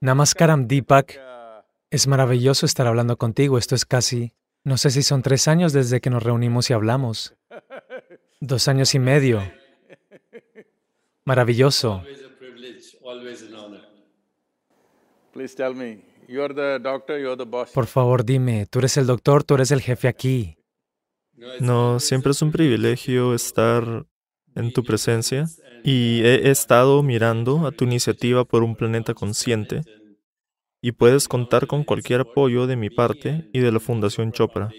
Namaskaram, Deepak. Es maravilloso estar hablando contigo. Esto es casi, no sé si son tres años desde que nos reunimos y hablamos. Dos años y medio. Maravilloso. Por favor, dime, tú eres el doctor, tú eres el jefe aquí. No, siempre es un privilegio estar en tu presencia y he estado mirando a tu iniciativa por un planeta consciente y puedes contar con cualquier apoyo de mi parte y de la Fundación Chopra.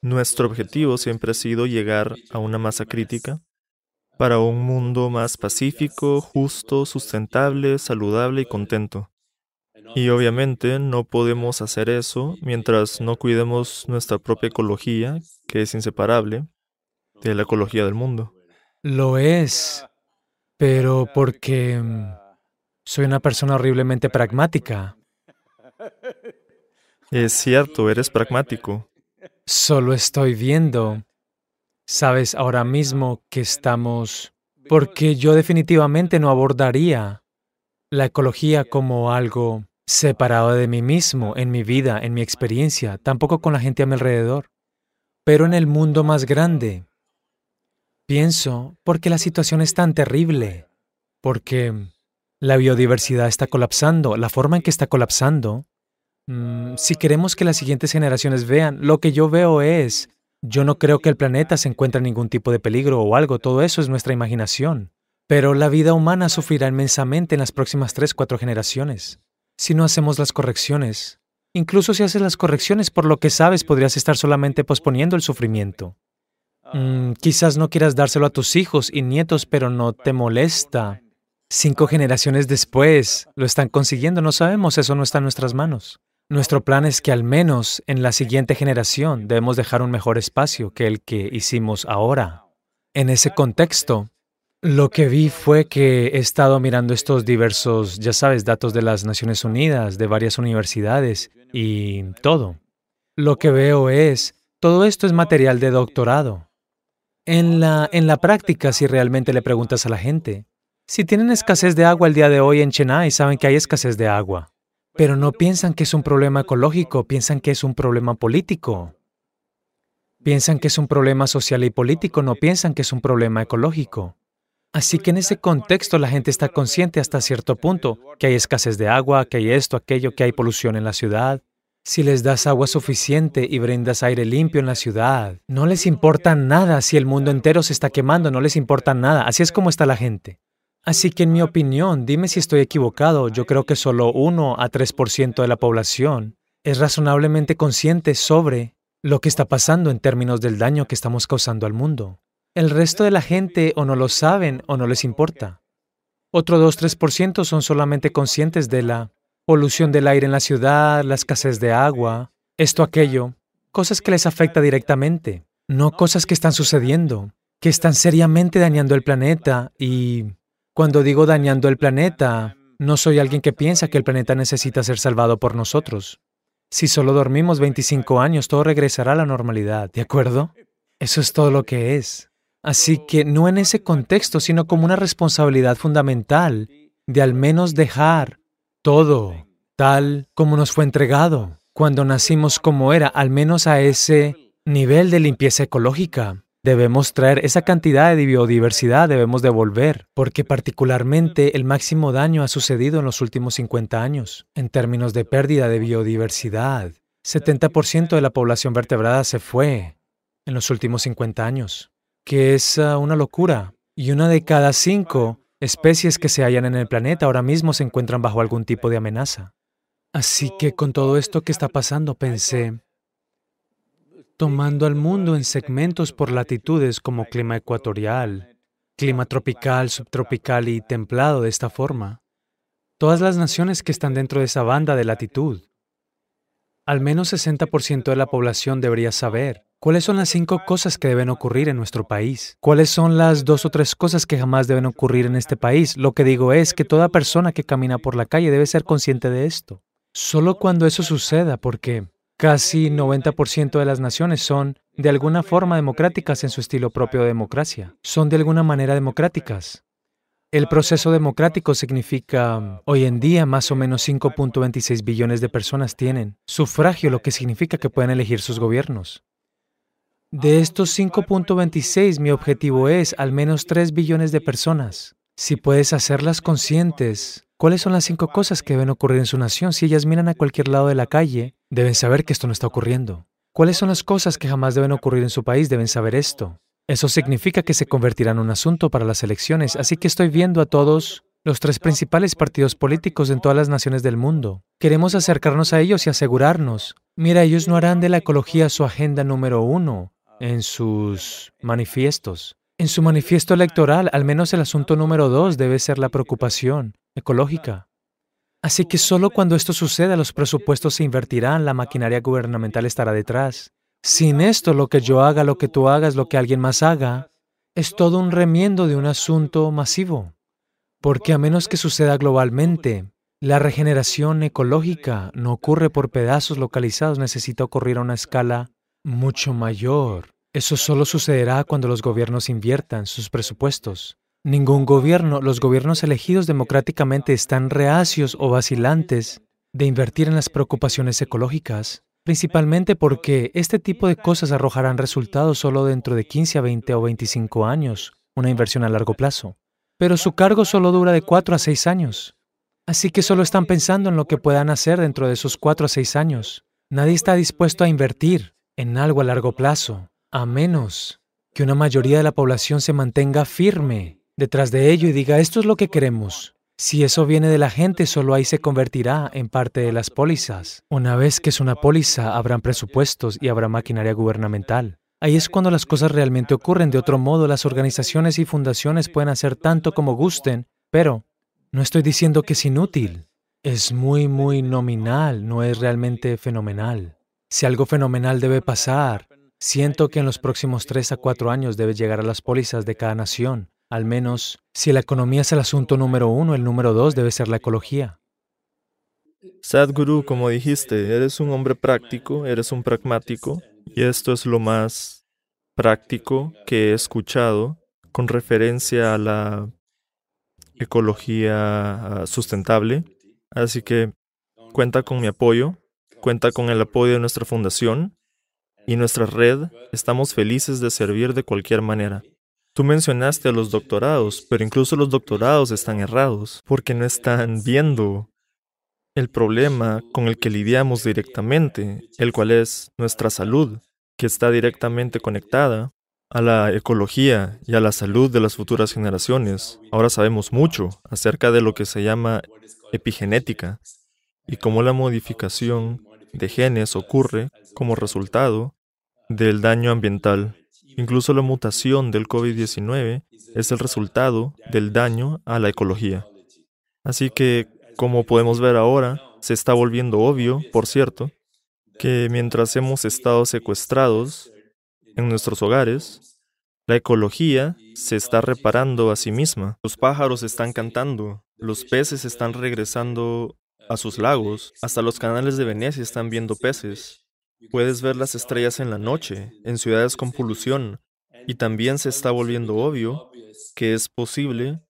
Nuestro objetivo siempre ha sido llegar a una masa crítica para un mundo más pacífico, justo, sustentable, saludable y contento. Y obviamente no podemos hacer eso mientras no cuidemos nuestra propia ecología, que es inseparable de la ecología del mundo. Lo es, pero porque mm, soy una persona horriblemente pragmática. Es cierto, eres pragmático. Solo estoy viendo, sabes, ahora mismo que estamos, porque yo definitivamente no abordaría la ecología como algo separado de mí mismo, en mi vida, en mi experiencia, tampoco con la gente a mi alrededor, pero en el mundo más grande. Pienso, porque la situación es tan terrible, porque la biodiversidad está colapsando, la forma en que está colapsando. Mm, si queremos que las siguientes generaciones vean, lo que yo veo es, yo no creo que el planeta se encuentre en ningún tipo de peligro o algo, todo eso es nuestra imaginación. Pero la vida humana sufrirá inmensamente en las próximas tres, cuatro generaciones si no hacemos las correcciones. Incluso si haces las correcciones por lo que sabes, podrías estar solamente posponiendo el sufrimiento. Mm, quizás no quieras dárselo a tus hijos y nietos, pero no te molesta. Cinco generaciones después lo están consiguiendo, no sabemos, eso no está en nuestras manos. Nuestro plan es que al menos en la siguiente generación debemos dejar un mejor espacio que el que hicimos ahora. En ese contexto, lo que vi fue que he estado mirando estos diversos, ya sabes, datos de las Naciones Unidas, de varias universidades y todo. Lo que veo es, todo esto es material de doctorado. En la, en la práctica, si realmente le preguntas a la gente, si tienen escasez de agua el día de hoy en Chennai, saben que hay escasez de agua, pero no piensan que es un problema ecológico, piensan que es un problema político. Piensan que es un problema social y político, no piensan que es un problema ecológico. Así que en ese contexto la gente está consciente hasta cierto punto que hay escasez de agua, que hay esto, aquello, que hay polución en la ciudad. Si les das agua suficiente y brindas aire limpio en la ciudad, no les importa nada si el mundo entero se está quemando, no les importa nada. Así es como está la gente. Así que en mi opinión, dime si estoy equivocado, yo creo que solo 1 a 3% de la población es razonablemente consciente sobre lo que está pasando en términos del daño que estamos causando al mundo. El resto de la gente o no lo saben o no les importa. Otro 2-3% son solamente conscientes de la polución del aire en la ciudad, la escasez de agua, esto, aquello, cosas que les afecta directamente, no cosas que están sucediendo, que están seriamente dañando el planeta y cuando digo dañando el planeta, no soy alguien que piensa que el planeta necesita ser salvado por nosotros. Si solo dormimos 25 años, todo regresará a la normalidad, ¿de acuerdo? Eso es todo lo que es. Así que no en ese contexto, sino como una responsabilidad fundamental de al menos dejar todo tal como nos fue entregado cuando nacimos como era, al menos a ese nivel de limpieza ecológica. Debemos traer esa cantidad de biodiversidad, debemos devolver, porque particularmente el máximo daño ha sucedido en los últimos 50 años, en términos de pérdida de biodiversidad. 70% de la población vertebrada se fue en los últimos 50 años que es ah, una locura. Y una de cada cinco especies que se hallan en el planeta ahora mismo se encuentran bajo algún tipo de amenaza. Así que con todo esto que está pasando pensé, tomando al mundo en segmentos por latitudes como clima ecuatorial, clima tropical, subtropical y templado de esta forma, todas las naciones que están dentro de esa banda de latitud, al menos 60% de la población debería saber ¿Cuáles son las cinco cosas que deben ocurrir en nuestro país? ¿Cuáles son las dos o tres cosas que jamás deben ocurrir en este país? Lo que digo es que toda persona que camina por la calle debe ser consciente de esto. Solo cuando eso suceda, porque casi 90% de las naciones son de alguna forma democráticas en su estilo propio de democracia. Son de alguna manera democráticas. El proceso democrático significa, hoy en día, más o menos 5.26 billones de personas tienen sufragio, lo que significa que pueden elegir sus gobiernos. De estos 5.26, mi objetivo es al menos 3 billones de personas. Si puedes hacerlas conscientes, ¿cuáles son las cinco cosas que deben ocurrir en su nación? Si ellas miran a cualquier lado de la calle, deben saber que esto no está ocurriendo. ¿Cuáles son las cosas que jamás deben ocurrir en su país? Deben saber esto. Eso significa que se convertirá en un asunto para las elecciones, así que estoy viendo a todos los tres principales partidos políticos en todas las naciones del mundo. Queremos acercarnos a ellos y asegurarnos. Mira, ellos no harán de la ecología su agenda número uno en sus manifiestos. En su manifiesto electoral, al menos el asunto número dos debe ser la preocupación ecológica. Así que solo cuando esto suceda los presupuestos se invertirán, la maquinaria gubernamental estará detrás. Sin esto, lo que yo haga, lo que tú hagas, lo que alguien más haga, es todo un remiendo de un asunto masivo. Porque a menos que suceda globalmente, la regeneración ecológica no ocurre por pedazos localizados, necesita ocurrir a una escala mucho mayor. Eso solo sucederá cuando los gobiernos inviertan sus presupuestos. Ningún gobierno, los gobiernos elegidos democráticamente están reacios o vacilantes de invertir en las preocupaciones ecológicas principalmente porque este tipo de cosas arrojarán resultados solo dentro de 15 a 20 o 25 años, una inversión a largo plazo. Pero su cargo solo dura de 4 a 6 años. Así que solo están pensando en lo que puedan hacer dentro de esos 4 a 6 años. Nadie está dispuesto a invertir en algo a largo plazo, a menos que una mayoría de la población se mantenga firme detrás de ello y diga, esto es lo que queremos. Si eso viene de la gente, solo ahí se convertirá en parte de las pólizas. Una vez que es una póliza, habrán presupuestos y habrá maquinaria gubernamental. Ahí es cuando las cosas realmente ocurren. De otro modo, las organizaciones y fundaciones pueden hacer tanto como gusten, pero no estoy diciendo que es inútil. Es muy, muy nominal, no es realmente fenomenal. Si algo fenomenal debe pasar, siento que en los próximos tres a cuatro años debe llegar a las pólizas de cada nación. Al menos, si la economía es el asunto número uno, el número dos debe ser la ecología. Sadhguru, como dijiste, eres un hombre práctico, eres un pragmático, y esto es lo más práctico que he escuchado con referencia a la ecología sustentable. Así que cuenta con mi apoyo, cuenta con el apoyo de nuestra fundación y nuestra red. Estamos felices de servir de cualquier manera. Tú mencionaste a los doctorados, pero incluso los doctorados están errados porque no están viendo el problema con el que lidiamos directamente, el cual es nuestra salud, que está directamente conectada a la ecología y a la salud de las futuras generaciones. Ahora sabemos mucho acerca de lo que se llama epigenética y cómo la modificación de genes ocurre como resultado del daño ambiental. Incluso la mutación del COVID-19 es el resultado del daño a la ecología. Así que, como podemos ver ahora, se está volviendo obvio, por cierto, que mientras hemos estado secuestrados en nuestros hogares, la ecología se está reparando a sí misma. Los pájaros están cantando, los peces están regresando a sus lagos, hasta los canales de Venecia están viendo peces. Puedes ver las estrellas en la noche, en ciudades con polución, y también se está volviendo obvio que es posible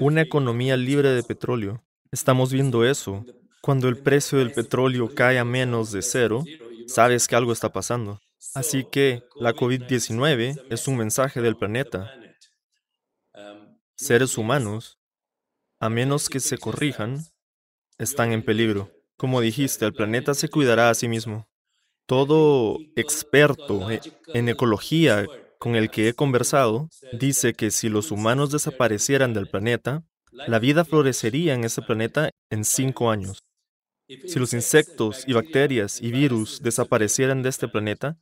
una economía libre de petróleo. Estamos viendo eso. Cuando el precio del petróleo cae a menos de cero, sabes que algo está pasando. Así que la COVID-19 es un mensaje del planeta. Seres humanos, a menos que se corrijan, están en peligro. Como dijiste, el planeta se cuidará a sí mismo todo experto en ecología con el que he conversado dice que si los humanos desaparecieran del planeta, la vida florecería en ese planeta en cinco años. Si los insectos y bacterias y virus desaparecieran de este planeta,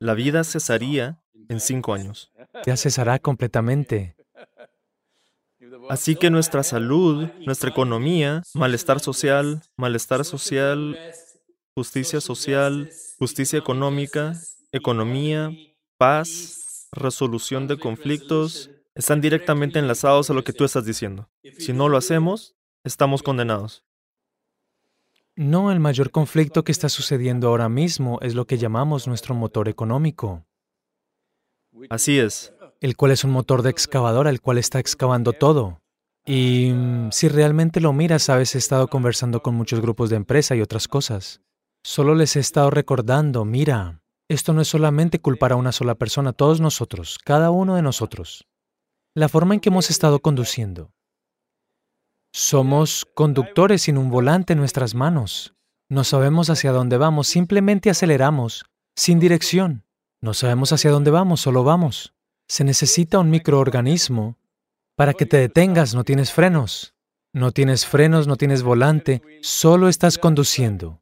la vida cesaría en cinco años. Ya cesará completamente. Así que nuestra salud, nuestra economía, malestar social, malestar social, justicia social, justicia económica, economía, paz, resolución de conflictos, están directamente enlazados a lo que tú estás diciendo. Si no lo hacemos, estamos condenados. No, el mayor conflicto que está sucediendo ahora mismo es lo que llamamos nuestro motor económico. Así es. El cual es un motor de excavadora, el cual está excavando todo. Y mm, si realmente lo miras, sabes, he estado conversando con muchos grupos de empresa y otras cosas. Solo les he estado recordando, mira, esto no es solamente culpar a una sola persona, todos nosotros, cada uno de nosotros. La forma en que hemos estado conduciendo. Somos conductores sin un volante en nuestras manos. No sabemos hacia dónde vamos, simplemente aceleramos, sin dirección. No sabemos hacia dónde vamos, solo vamos. Se necesita un microorganismo para que te detengas, no tienes frenos. No tienes frenos, no tienes volante, solo estás conduciendo.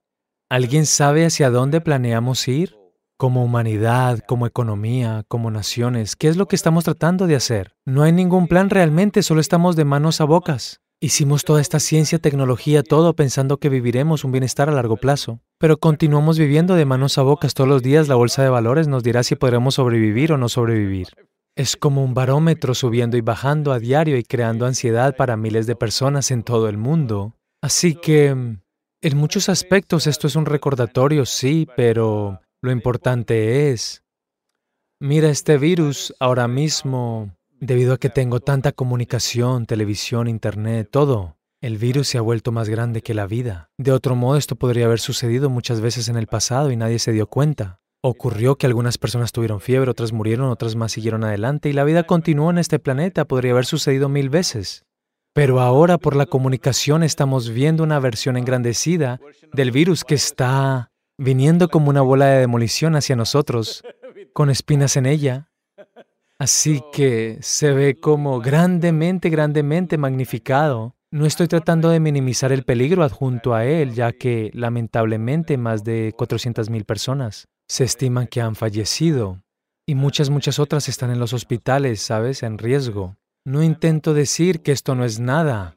¿Alguien sabe hacia dónde planeamos ir? Como humanidad, como economía, como naciones, ¿qué es lo que estamos tratando de hacer? No hay ningún plan realmente, solo estamos de manos a bocas. Hicimos toda esta ciencia, tecnología, todo pensando que viviremos un bienestar a largo plazo, pero continuamos viviendo de manos a bocas todos los días. La bolsa de valores nos dirá si podremos sobrevivir o no sobrevivir. Es como un barómetro subiendo y bajando a diario y creando ansiedad para miles de personas en todo el mundo. Así que, en muchos aspectos esto es un recordatorio, sí, pero lo importante es, mira este virus ahora mismo, debido a que tengo tanta comunicación, televisión, internet, todo. El virus se ha vuelto más grande que la vida. De otro modo, esto podría haber sucedido muchas veces en el pasado y nadie se dio cuenta. Ocurrió que algunas personas tuvieron fiebre, otras murieron, otras más siguieron adelante y la vida continuó en este planeta. Podría haber sucedido mil veces. Pero ahora por la comunicación estamos viendo una versión engrandecida del virus que está viniendo como una bola de demolición hacia nosotros, con espinas en ella. Así que se ve como grandemente, grandemente magnificado. No estoy tratando de minimizar el peligro adjunto a él, ya que lamentablemente más de 400.000 personas se estiman que han fallecido y muchas, muchas otras están en los hospitales, ¿sabes?, en riesgo. No intento decir que esto no es nada,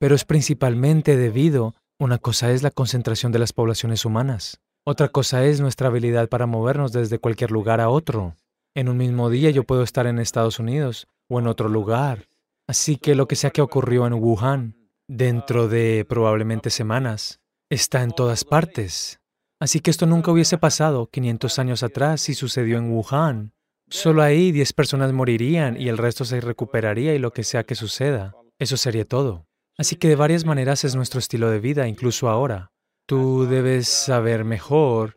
pero es principalmente debido, una cosa es la concentración de las poblaciones humanas, otra cosa es nuestra habilidad para movernos desde cualquier lugar a otro. En un mismo día yo puedo estar en Estados Unidos o en otro lugar. Así que lo que sea que ocurrió en Wuhan, dentro de probablemente semanas, está en todas partes. Así que esto nunca hubiese pasado 500 años atrás si sucedió en Wuhan. Solo ahí 10 personas morirían y el resto se recuperaría y lo que sea que suceda. Eso sería todo. Así que de varias maneras es nuestro estilo de vida, incluso ahora. Tú debes saber mejor,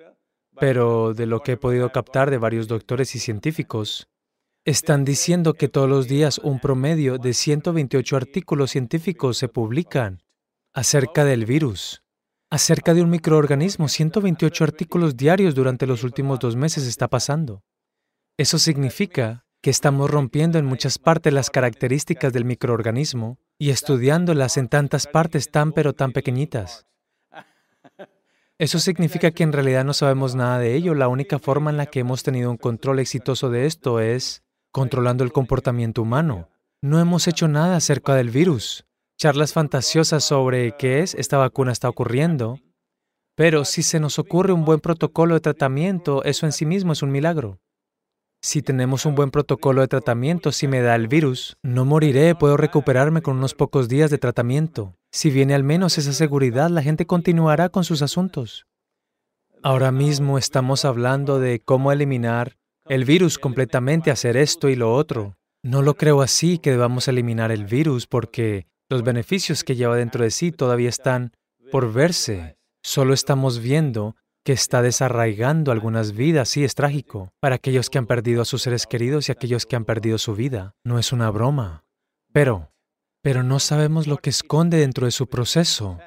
pero de lo que he podido captar de varios doctores y científicos, están diciendo que todos los días un promedio de 128 artículos científicos se publican acerca del virus acerca de un microorganismo. 128 artículos diarios durante los últimos dos meses está pasando. Eso significa que estamos rompiendo en muchas partes las características del microorganismo y estudiándolas en tantas partes tan pero tan pequeñitas. Eso significa que en realidad no sabemos nada de ello. La única forma en la que hemos tenido un control exitoso de esto es controlando el comportamiento humano. No hemos hecho nada acerca del virus charlas fantasiosas sobre qué es esta vacuna está ocurriendo, pero si se nos ocurre un buen protocolo de tratamiento, eso en sí mismo es un milagro. Si tenemos un buen protocolo de tratamiento, si me da el virus, no moriré, puedo recuperarme con unos pocos días de tratamiento. Si viene al menos esa seguridad, la gente continuará con sus asuntos. Ahora mismo estamos hablando de cómo eliminar el virus completamente, hacer esto y lo otro. No lo creo así que debamos eliminar el virus porque los beneficios que lleva dentro de sí todavía están por verse. Solo estamos viendo que está desarraigando algunas vidas. Sí, es trágico. Para aquellos que han perdido a sus seres queridos y aquellos que han perdido su vida. No es una broma. Pero, pero no sabemos lo que esconde dentro de su proceso.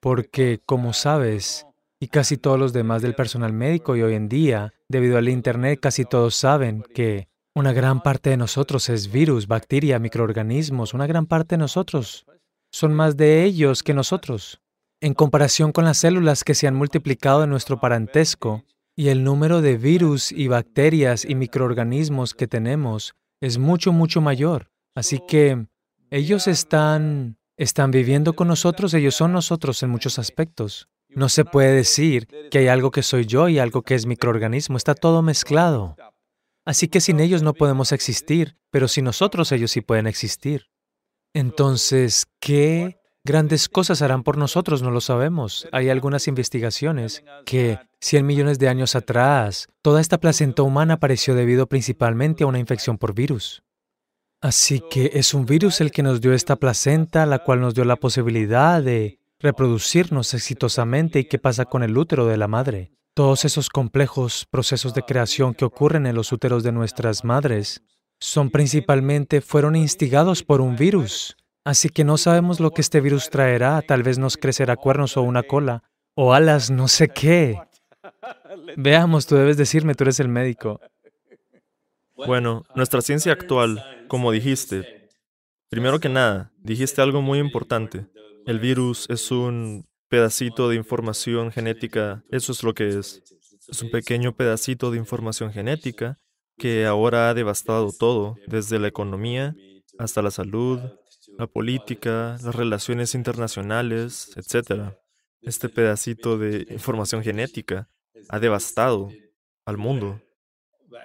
Porque, como sabes, y casi todos los demás del personal médico y hoy en día, debido al Internet, casi todos saben que una gran parte de nosotros es virus, bacteria, microorganismos, una gran parte de nosotros. Son más de ellos que nosotros. En comparación con las células que se han multiplicado en nuestro parentesco, y el número de virus y bacterias y microorganismos que tenemos es mucho, mucho mayor. Así que ellos están, están viviendo con nosotros, ellos son nosotros en muchos aspectos. No se puede decir que hay algo que soy yo y algo que es microorganismo, está todo mezclado. Así que sin ellos no podemos existir, pero sin nosotros ellos sí pueden existir. Entonces, ¿qué grandes cosas harán por nosotros? No lo sabemos. Hay algunas investigaciones que 100 millones de años atrás, toda esta placenta humana apareció debido principalmente a una infección por virus. Así que es un virus el que nos dio esta placenta, la cual nos dio la posibilidad de reproducirnos exitosamente y qué pasa con el útero de la madre. Todos esos complejos procesos de creación que ocurren en los úteros de nuestras madres son principalmente, fueron instigados por un virus. Así que no sabemos lo que este virus traerá, tal vez nos crecerá cuernos o una cola, o alas, no sé qué. Veamos, tú debes decirme, tú eres el médico. Bueno, nuestra ciencia actual, como dijiste, primero que nada, dijiste algo muy importante. El virus es un pedacito de información genética, eso es lo que es. Es un pequeño pedacito de información genética que ahora ha devastado todo, desde la economía hasta la salud, la política, las relaciones internacionales, etc. Este pedacito de información genética ha devastado al mundo.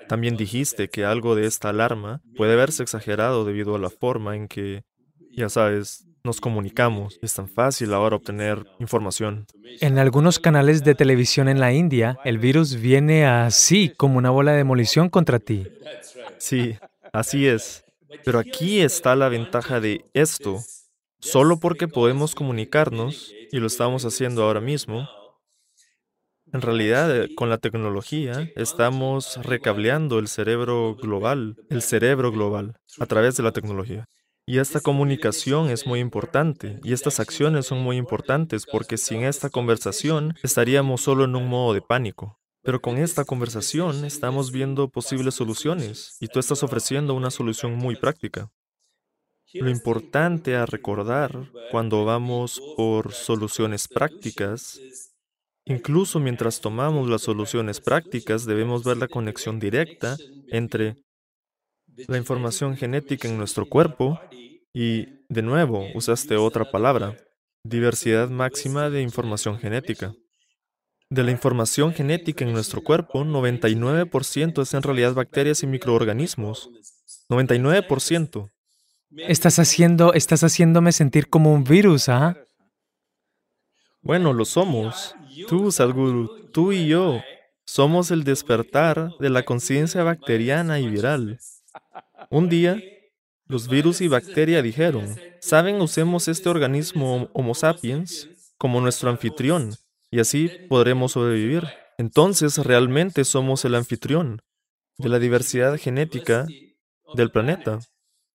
También dijiste que algo de esta alarma puede verse exagerado debido a la forma en que, ya sabes, nos comunicamos. Es tan fácil ahora obtener información. En algunos canales de televisión en la India, el virus viene así, como una bola de demolición contra ti. Sí, así es. Pero aquí está la ventaja de esto. Solo porque podemos comunicarnos, y lo estamos haciendo ahora mismo, en realidad, eh, con la tecnología estamos recableando el cerebro global, el cerebro global, a través de la tecnología. Y esta comunicación es muy importante, y estas acciones son muy importantes porque sin esta conversación estaríamos solo en un modo de pánico. Pero con esta conversación estamos viendo posibles soluciones, y tú estás ofreciendo una solución muy práctica. Lo importante a recordar cuando vamos por soluciones prácticas Incluso mientras tomamos las soluciones prácticas, debemos ver la conexión directa entre la información genética en nuestro cuerpo y, de nuevo, usaste otra palabra, diversidad máxima de información genética. De la información genética en nuestro cuerpo, 99% es en realidad bacterias y microorganismos. 99%. Estás haciendo, estás haciéndome sentir como un virus, ¿ah? Bueno, lo somos. Tú, Sadhguru, tú y yo, somos el despertar de la conciencia bacteriana y viral. Un día, los virus y bacteria dijeron, ¿saben? Usemos este organismo Homo sapiens como nuestro anfitrión y así podremos sobrevivir. Entonces realmente somos el anfitrión de la diversidad genética del planeta.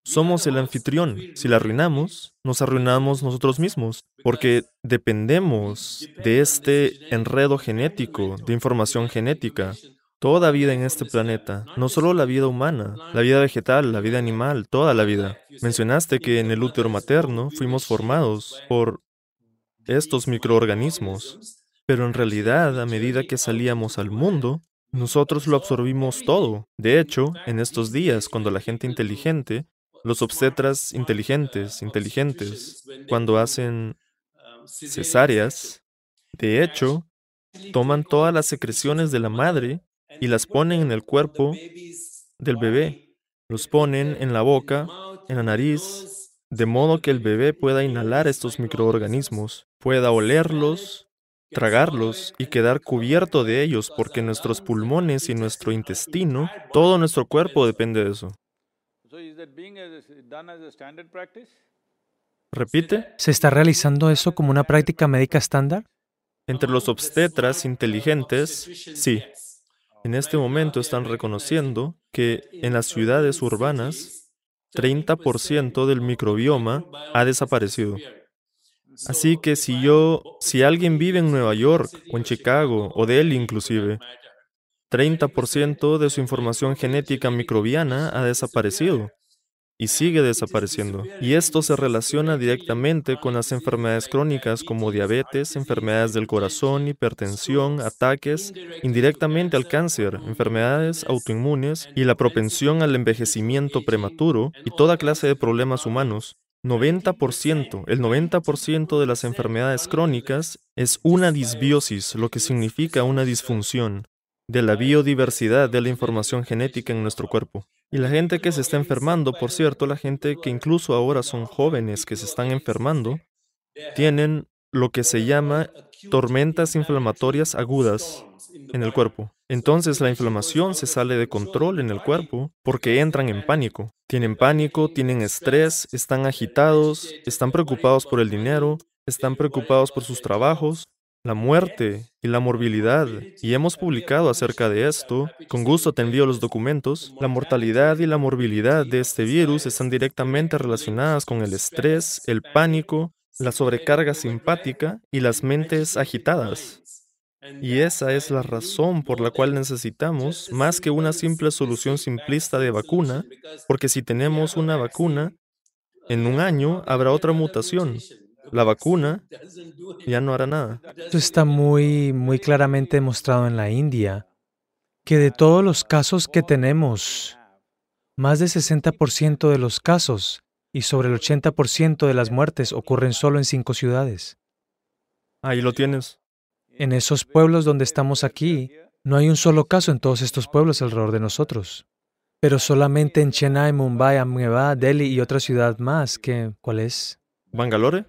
Somos el anfitrión. Si la arruinamos, nos arruinamos nosotros mismos, porque dependemos de este enredo genético, de información genética. Toda vida en este planeta, no solo la vida humana, la vida vegetal, la vida animal, toda la vida. Mencionaste que en el útero materno fuimos formados por estos microorganismos, pero en realidad a medida que salíamos al mundo, nosotros lo absorbimos todo. De hecho, en estos días, cuando la gente inteligente los obstetras inteligentes, inteligentes, cuando hacen cesáreas, de hecho, toman todas las secreciones de la madre y las ponen en el cuerpo del bebé. Los ponen en la boca, en la nariz, de modo que el bebé pueda inhalar estos microorganismos, pueda olerlos, tragarlos y quedar cubierto de ellos, porque nuestros pulmones y nuestro intestino, todo nuestro cuerpo depende de eso. Repite. ¿Se está realizando eso como una práctica médica estándar? Entre los obstetras inteligentes, sí. En este momento están reconociendo que en las ciudades urbanas, 30% del microbioma ha desaparecido. Así que si yo, si alguien vive en Nueva York o en Chicago o Delhi inclusive, 30% de su información genética microbiana ha desaparecido y sigue desapareciendo. Y esto se relaciona directamente con las enfermedades crónicas como diabetes, enfermedades del corazón, hipertensión, ataques, indirectamente al cáncer, enfermedades autoinmunes y la propensión al envejecimiento prematuro y toda clase de problemas humanos. 90%, el 90% de las enfermedades crónicas es una disbiosis, lo que significa una disfunción de la biodiversidad de la información genética en nuestro cuerpo. Y la gente que se está enfermando, por cierto, la gente que incluso ahora son jóvenes que se están enfermando, tienen lo que se llama tormentas inflamatorias agudas en el cuerpo. Entonces la inflamación se sale de control en el cuerpo porque entran en pánico. Tienen pánico, tienen estrés, están agitados, están preocupados por el dinero, están preocupados por sus trabajos, la muerte y la morbilidad, y hemos publicado acerca de esto, con gusto te envío los documentos, la mortalidad y la morbilidad de este virus están directamente relacionadas con el estrés, el pánico, la sobrecarga simpática y las mentes agitadas. Y esa es la razón por la cual necesitamos más que una simple solución simplista de vacuna, porque si tenemos una vacuna, en un año habrá otra mutación. La vacuna ya no hará nada. Esto está muy, muy claramente demostrado en la India, que de todos los casos que tenemos, más del 60% de los casos y sobre el 80% de las muertes ocurren solo en cinco ciudades. Ahí lo tienes. En esos pueblos donde estamos aquí, no hay un solo caso en todos estos pueblos alrededor de nosotros. Pero solamente en Chennai, Mumbai, Ahmedabad, Delhi y otra ciudad más que, ¿cuál es? ¿Bangalore?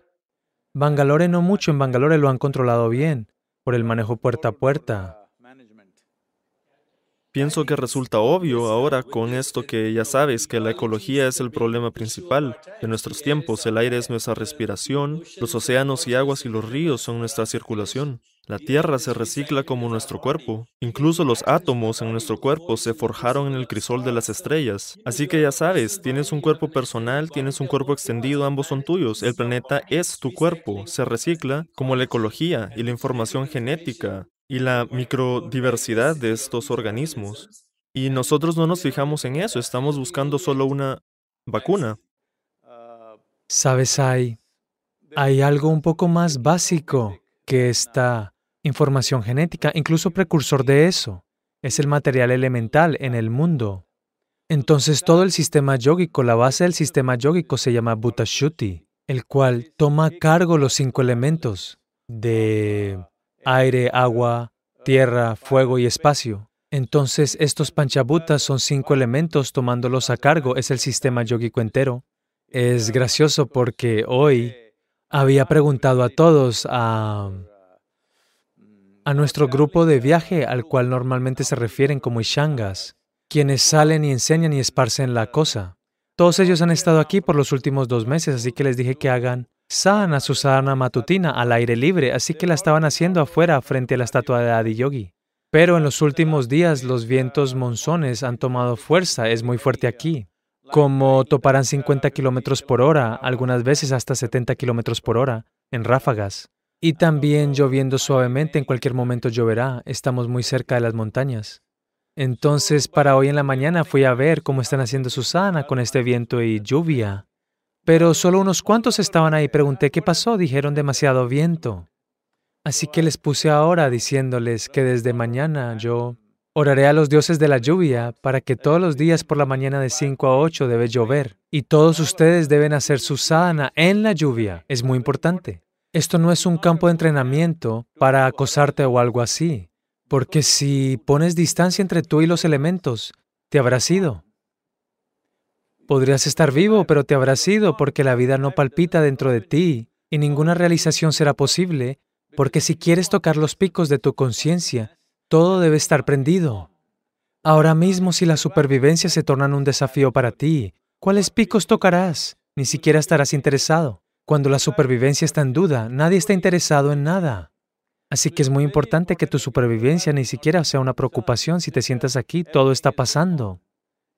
Bangalore no mucho, en Bangalore lo han controlado bien, por el manejo puerta a puerta. Pienso que resulta obvio ahora con esto que ya sabes que la ecología es el problema principal de nuestros tiempos. El aire es nuestra respiración, los océanos y aguas y los ríos son nuestra circulación. La tierra se recicla como nuestro cuerpo. Incluso los átomos en nuestro cuerpo se forjaron en el crisol de las estrellas. Así que ya sabes, tienes un cuerpo personal, tienes un cuerpo extendido, ambos son tuyos. El planeta es tu cuerpo, se recicla como la ecología y la información genética y la microdiversidad de estos organismos. Y nosotros no nos fijamos en eso, estamos buscando solo una vacuna. Sabes, hay, hay algo un poco más básico que esta información genética, incluso precursor de eso. Es el material elemental en el mundo. Entonces todo el sistema yógico, la base del sistema yógico se llama Bhutashuti, el cual toma cargo los cinco elementos de aire, agua, tierra, fuego y espacio. Entonces, estos panchabutas son cinco elementos tomándolos a cargo, es el sistema yógico entero. Es gracioso porque hoy había preguntado a todos, a, a nuestro grupo de viaje al cual normalmente se refieren como Ishangas, quienes salen y enseñan y esparcen la cosa. Todos ellos han estado aquí por los últimos dos meses, así que les dije que hagan sana su sana matutina al aire libre, así que la estaban haciendo afuera frente a la estatua de Adi Yogi. Pero en los últimos días los vientos monzones han tomado fuerza, es muy fuerte aquí, como toparán 50 kilómetros por hora, algunas veces hasta 70 kilómetros por hora, en ráfagas. Y también lloviendo suavemente, en cualquier momento lloverá, estamos muy cerca de las montañas. Entonces, para hoy en la mañana fui a ver cómo están haciendo Susana con este viento y lluvia. Pero solo unos cuantos estaban ahí. Pregunté qué pasó. Dijeron demasiado viento. Así que les puse ahora diciéndoles que desde mañana yo oraré a los dioses de la lluvia para que todos los días por la mañana de 5 a 8 debe llover. Y todos ustedes deben hacer su sana en la lluvia. Es muy importante. Esto no es un campo de entrenamiento para acosarte o algo así. Porque si pones distancia entre tú y los elementos, te habrás ido. Podrías estar vivo, pero te habrás ido porque la vida no palpita dentro de ti y ninguna realización será posible, porque si quieres tocar los picos de tu conciencia, todo debe estar prendido. Ahora mismo si la supervivencia se torna un desafío para ti, ¿cuáles picos tocarás? Ni siquiera estarás interesado. Cuando la supervivencia está en duda, nadie está interesado en nada. Así que es muy importante que tu supervivencia ni siquiera sea una preocupación si te sientas aquí, todo está pasando.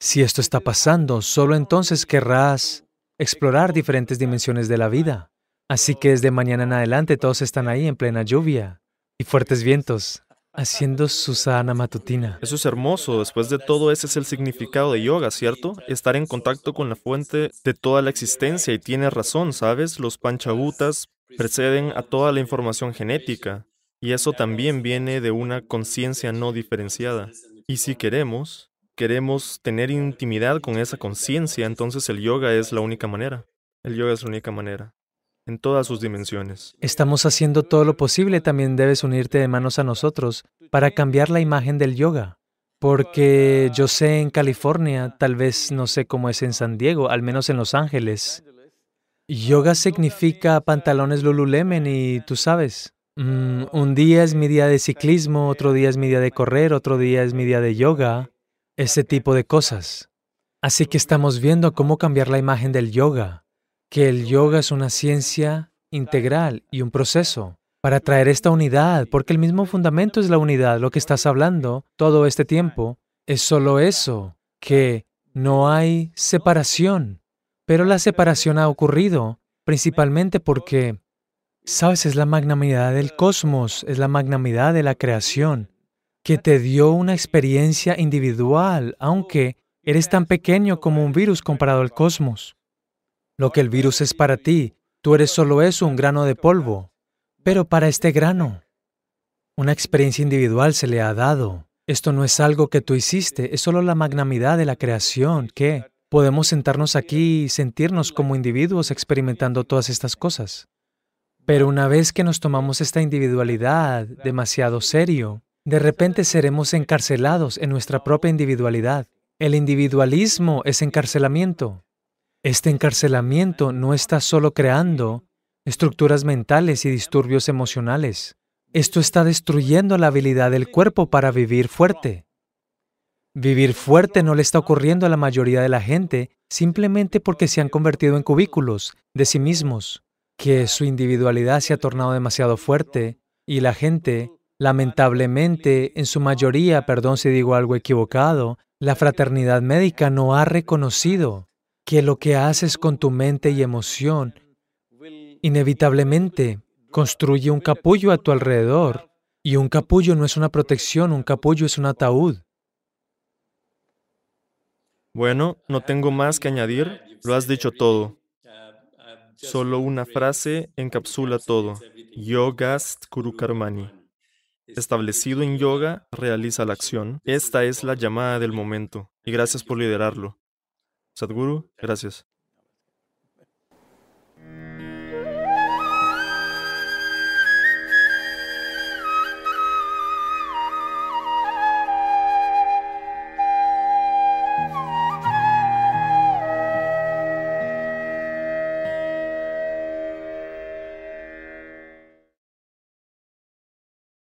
Si esto está pasando, solo entonces querrás explorar diferentes dimensiones de la vida. Así que desde mañana en adelante todos están ahí en plena lluvia y fuertes vientos, haciendo su sana matutina. Eso es hermoso. Después de todo, ese es el significado de yoga, ¿cierto? Estar en contacto con la fuente de toda la existencia. Y tienes razón, ¿sabes? Los panchabutas preceden a toda la información genética. Y eso también viene de una conciencia no diferenciada. Y si queremos, queremos tener intimidad con esa conciencia, entonces el yoga es la única manera. El yoga es la única manera, en todas sus dimensiones. Estamos haciendo todo lo posible, también debes unirte de manos a nosotros para cambiar la imagen del yoga. Porque yo sé en California, tal vez no sé cómo es en San Diego, al menos en Los Ángeles. Yoga significa pantalones Lululemon y tú sabes. Mm, un día es mi día de ciclismo, otro día es mi día de correr, otro día es mi día de yoga, ese tipo de cosas. Así que estamos viendo cómo cambiar la imagen del yoga, que el yoga es una ciencia integral y un proceso para traer esta unidad, porque el mismo fundamento es la unidad. Lo que estás hablando todo este tiempo es solo eso, que no hay separación. Pero la separación ha ocurrido principalmente porque, sabes, es la magnanimidad del cosmos, es la magnanimidad de la creación, que te dio una experiencia individual, aunque eres tan pequeño como un virus comparado al cosmos. Lo que el virus es para ti, tú eres solo eso, un grano de polvo. Pero para este grano, una experiencia individual se le ha dado. Esto no es algo que tú hiciste, es solo la magnanimidad de la creación que podemos sentarnos aquí y sentirnos como individuos experimentando todas estas cosas. Pero una vez que nos tomamos esta individualidad demasiado serio, de repente seremos encarcelados en nuestra propia individualidad. El individualismo es encarcelamiento. Este encarcelamiento no está solo creando estructuras mentales y disturbios emocionales. Esto está destruyendo la habilidad del cuerpo para vivir fuerte. Vivir fuerte no le está ocurriendo a la mayoría de la gente simplemente porque se han convertido en cubículos de sí mismos, que su individualidad se ha tornado demasiado fuerte y la gente, lamentablemente, en su mayoría, perdón si digo algo equivocado, la fraternidad médica no ha reconocido que lo que haces con tu mente y emoción inevitablemente construye un capullo a tu alrededor. Y un capullo no es una protección, un capullo es un ataúd. Bueno, no tengo más que añadir, lo has dicho todo. Solo una frase encapsula todo. Yogast Kurukarmani. Establecido en yoga, realiza la acción. Esta es la llamada del momento. Y gracias por liderarlo. Sadhguru, gracias.